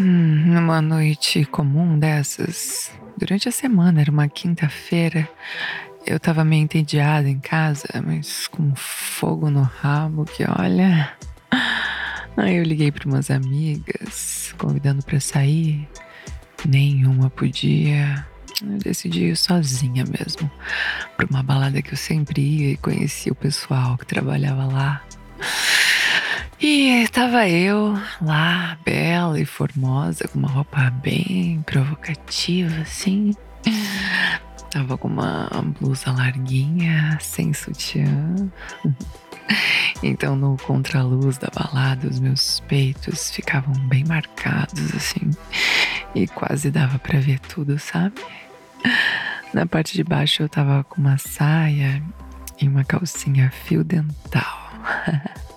Hum, numa noite comum dessas, durante a semana, era uma quinta-feira, eu tava meio entediada em casa, mas com fogo no rabo que olha. Aí eu liguei para umas amigas, convidando para sair. Nenhuma podia. Eu decidi ir sozinha mesmo, para uma balada que eu sempre ia e conhecia o pessoal que trabalhava lá. E estava eu lá, bela e formosa, com uma roupa bem provocativa, assim. Tava com uma blusa larguinha, sem sutiã. Então, no contraluz da balada, os meus peitos ficavam bem marcados, assim. E quase dava para ver tudo, sabe? Na parte de baixo eu tava com uma saia e uma calcinha fio dental.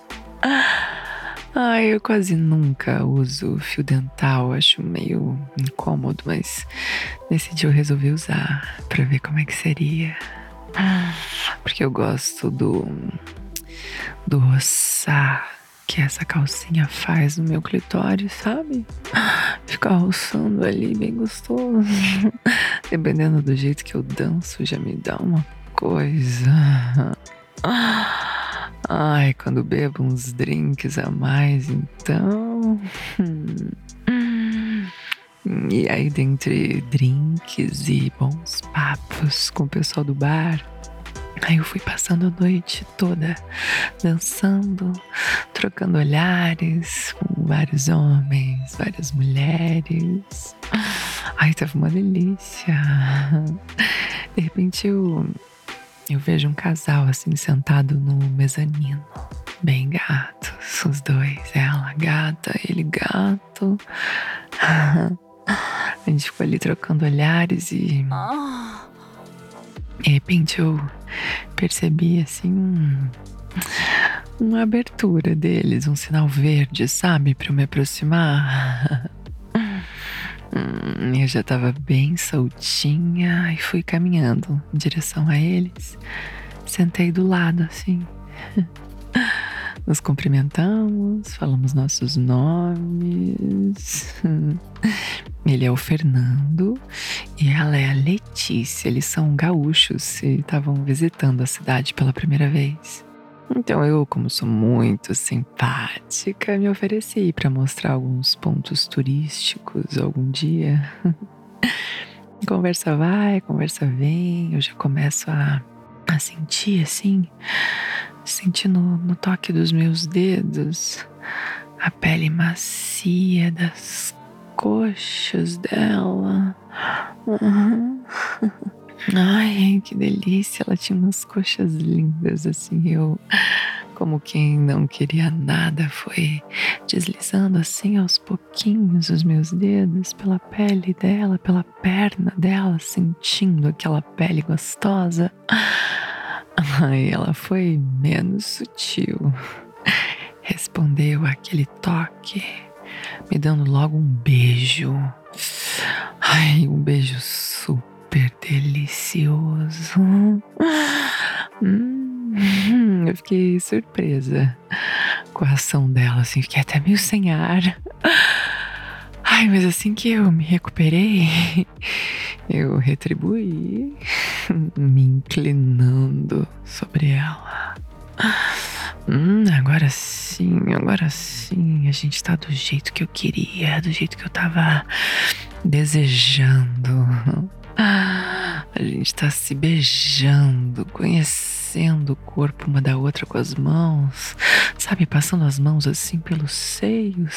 Ai, eu quase nunca uso fio dental, acho meio incômodo, mas nesse dia eu resolvi usar para ver como é que seria. Porque eu gosto do do roçar que essa calcinha faz no meu clitóris, sabe? Ficar roçando ali bem gostoso. Dependendo do jeito que eu danço, já me dá uma coisa. Ai, quando bebo uns drinks a mais, então. E aí, dentre drinks e bons papos com o pessoal do bar, aí eu fui passando a noite toda dançando, trocando olhares com vários homens, várias mulheres. Ai, tava uma delícia. De repente eu eu vejo um casal assim sentado no mezanino. Bem gatos, os dois. Ela gata, ele gato. A gente ficou ali trocando olhares e. De repente eu percebi assim um, uma abertura deles, um sinal verde, sabe, para eu me aproximar. Hum, eu já estava bem soltinha e fui caminhando em direção a eles. Sentei do lado, assim. Nos cumprimentamos, falamos nossos nomes. Ele é o Fernando e ela é a Letícia. Eles são gaúchos e estavam visitando a cidade pela primeira vez. Então eu, como sou muito simpática, me ofereci para mostrar alguns pontos turísticos algum dia. conversa vai, conversa vem, eu já começo a, a sentir assim, sentir no, no toque dos meus dedos a pele macia das coxas dela. Uhum. Ai, que delícia! Ela tinha umas coxas lindas, assim. Eu, como quem não queria nada, foi deslizando assim aos pouquinhos os meus dedos pela pele dela, pela perna dela, sentindo aquela pele gostosa. Ai, ela foi menos sutil. Respondeu aquele toque, me dando logo um beijo. Ai, um beijo super delicioso. Hum, eu fiquei surpresa com a ação dela, assim, fiquei até meio sem ar. Ai, mas assim que eu me recuperei, eu retribuí, me inclinando sobre ela. Hum, agora sim, agora sim, a gente tá do jeito que eu queria, do jeito que eu tava desejando. A gente tá se beijando, conhecendo o corpo uma da outra com as mãos, sabe? Passando as mãos assim pelos seios.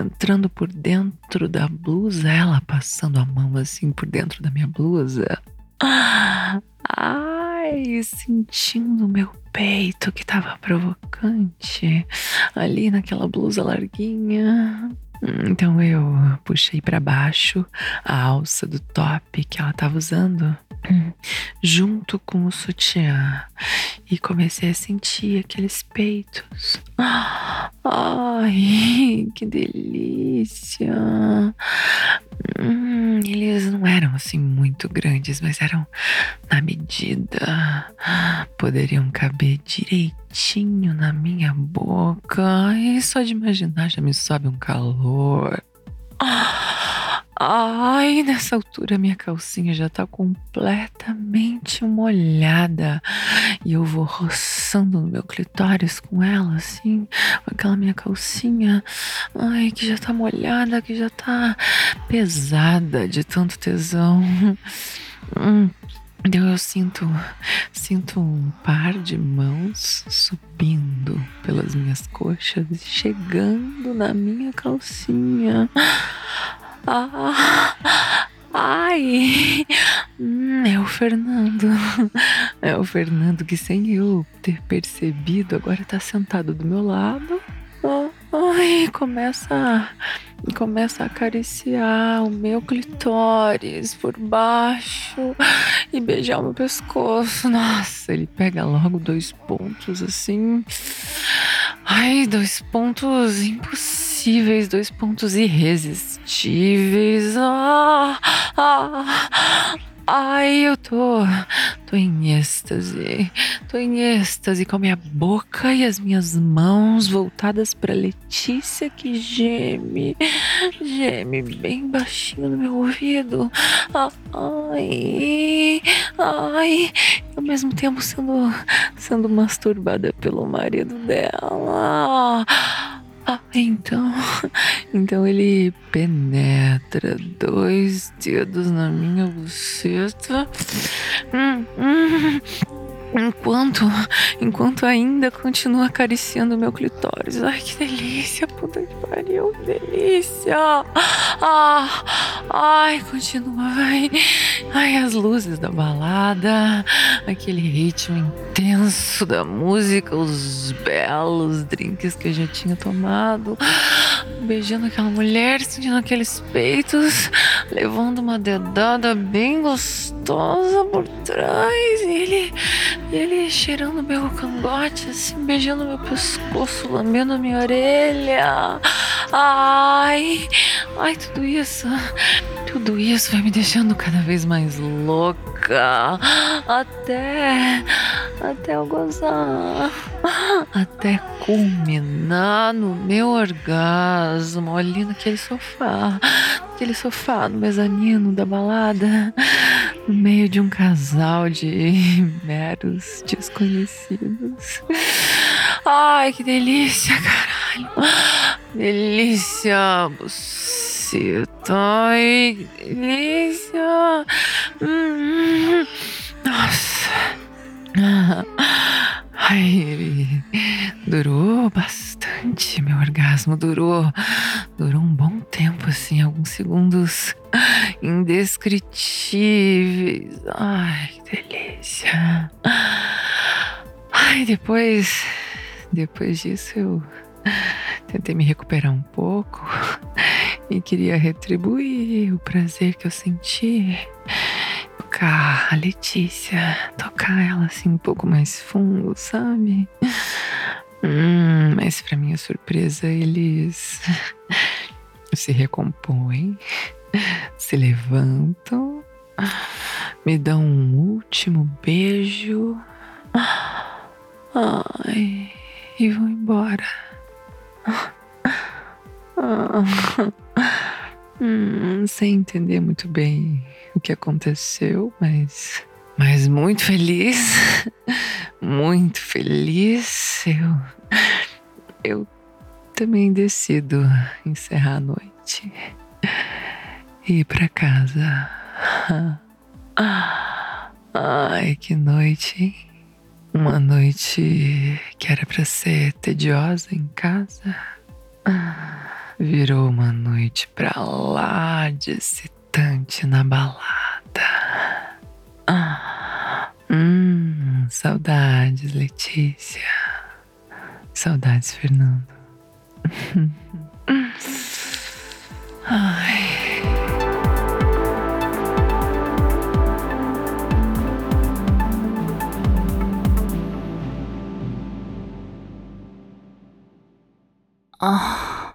Entrando por dentro da blusa, ela passando a mão assim por dentro da minha blusa. Ai, ai, sentindo meu peito que tava provocante ali naquela blusa larguinha. Então eu puxei para baixo a alça do top que ela tava usando, junto com o sutiã, e comecei a sentir aqueles peitos. Ai, que delícia! Hum, eles não eram assim muito grandes, mas eram na medida. Poderiam caber direitinho na minha boca. E só de imaginar já me sobe um calor. Ai, nessa altura minha calcinha já tá completamente molhada. E eu vou roçando no meu clitóris com ela, assim, com aquela minha calcinha. Ai, que já tá molhada, que já tá pesada de tanto tesão. Hum. Então eu sinto, sinto um par de mãos subindo pelas minhas coxas e chegando na minha calcinha. Ah, ai, hum, é o Fernando. É o Fernando que, sem eu ter percebido, agora tá sentado do meu lado. Ai, começa, começa a acariciar o meu clitóris por baixo e beijar o meu pescoço. Nossa, ele pega logo dois pontos assim. Ai, dois pontos impossíveis, dois pontos irresistíveis. Ah, ah, ai, eu tô, tô em êxtase. Tô em êxtase com a minha boca e as minhas mãos voltadas para Letícia que geme, geme bem baixinho no meu ouvido. Ai, ai, ao mesmo tempo sendo, sendo masturbada pelo marido dela. Ah, então, então ele penetra dois dedos na minha buceta. Hum, hum, enquanto, enquanto ainda continua acariciando meu clitóris. Ai, que delícia, puta que pariu, delícia. Ah, ai, continua, vai. Ai, as luzes da balada, aquele ritmo intenso da música, os belos drinks que eu já tinha tomado, beijando aquela mulher, sentindo aqueles peitos, levando uma dedada bem gostosa por trás, e ele ele cheirando meu cangote, assim, beijando meu pescoço, lambendo minha orelha. Ai, ai, tudo isso, tudo isso vai me deixando cada vez mais louca. Até, até eu gozar. Até culminar no meu orgasmo ali naquele sofá. Aquele sofá no mezanino da balada no meio de um casal de meros desconhecidos. Ai, que delícia, caralho. Delícia, buceta. Ai, que delícia. Hum, nossa. Ai, ele durou bastante. Meu orgasmo durou, durou um bom tempo, assim, alguns segundos indescritíveis. Ai, que delícia. Ai, depois, depois disso eu tentei me recuperar um pouco e queria retribuir o prazer que eu senti tocar a Letícia, tocar ela assim um pouco mais fundo, sabe? Hum, mas para minha surpresa, eles se recompõem, se levantam, me dão um último beijo. Ai, e vão embora. Hum, sem entender muito bem o que aconteceu, mas. Mas muito feliz, muito feliz. Eu. Eu também decido encerrar a noite e ir para casa. Ai, que noite, hein? Uma noite que era para ser tediosa em casa. Virou uma noite pra lá de excitante na balada. Hum, Saudades, Letícia. Saudades, Fernando. Ai. 啊。